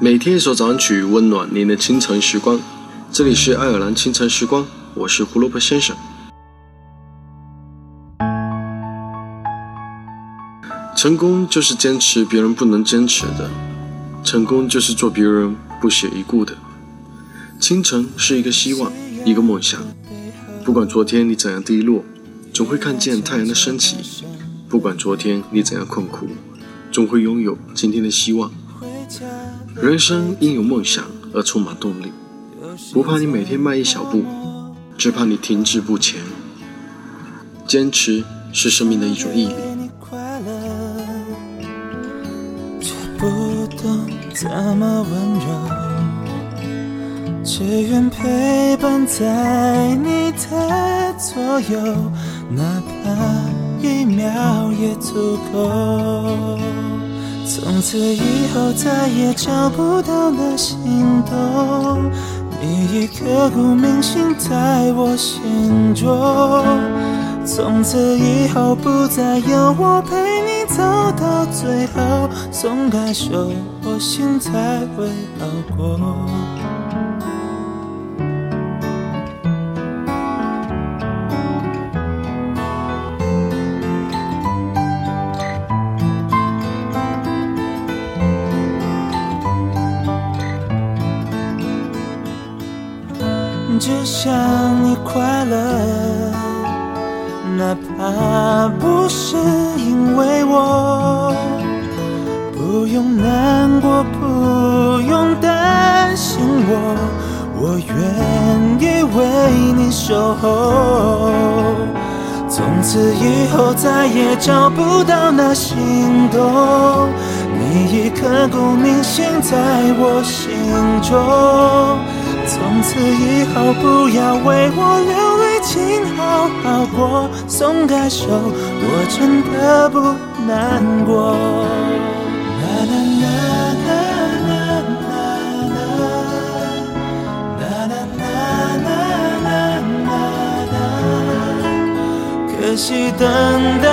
每天一首早安曲，温暖您的清晨时光。这里是爱尔兰清晨时光，我是胡萝卜先生。成功就是坚持别人不能坚持的，成功就是做别人不屑一顾的。清晨是一个希望，一个梦想。不管昨天你怎样低落，总会看见太阳的升起；不管昨天你怎样困苦，总会拥有今天的希望。人生因有梦想而充满动力，不怕你每天迈一小步，只怕你停滞不前。坚持是生命的一种毅力。怎么温柔，只愿陪伴在你的左右，哪怕一秒也足够。从此以后再也找不到那心动，你已刻骨铭心在我心中。从此以后不再有我陪你走到最后，松开手，我心才会好过。只想你快乐，哪怕不是因为我，不用难过，不用担心我，我愿意为你守候。从此以后再也找不到那心动，你已刻骨铭心在我心中。从此以后，不要为我流泪，请好好过。松开手，我真的不难过。啦啦啦啦啦啦啦，啦啦啦啦啦啦啦。可惜等到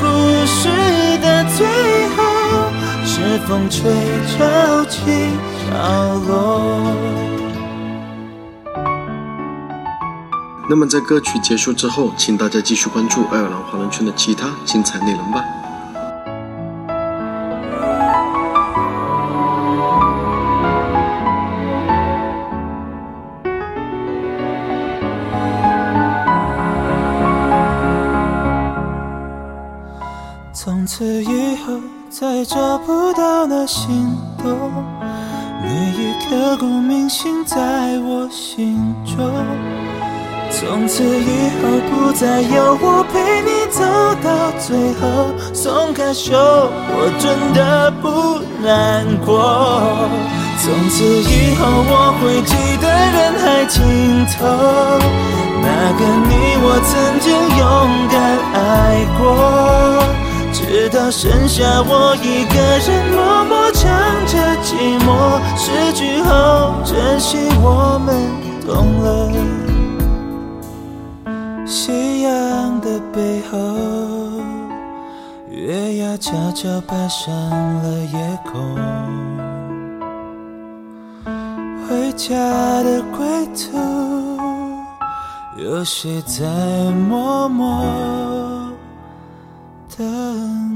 故事的最后，是风吹潮起潮落。那么在歌曲结束之后，请大家继续关注爱尔兰华人圈的其他精彩内容吧。从此以后再找不到那心动，你已刻骨铭心在我心中。从此以后不再有我陪你走到最后，松开手，我真的不难过。从此以后我会记得人海尽头，那个你我曾经勇敢爱过，直到剩下我一个人默默唱着。寂寞，失去后珍惜我们懂背后月牙悄悄爬上了夜空。回家的归途有谁在默默等？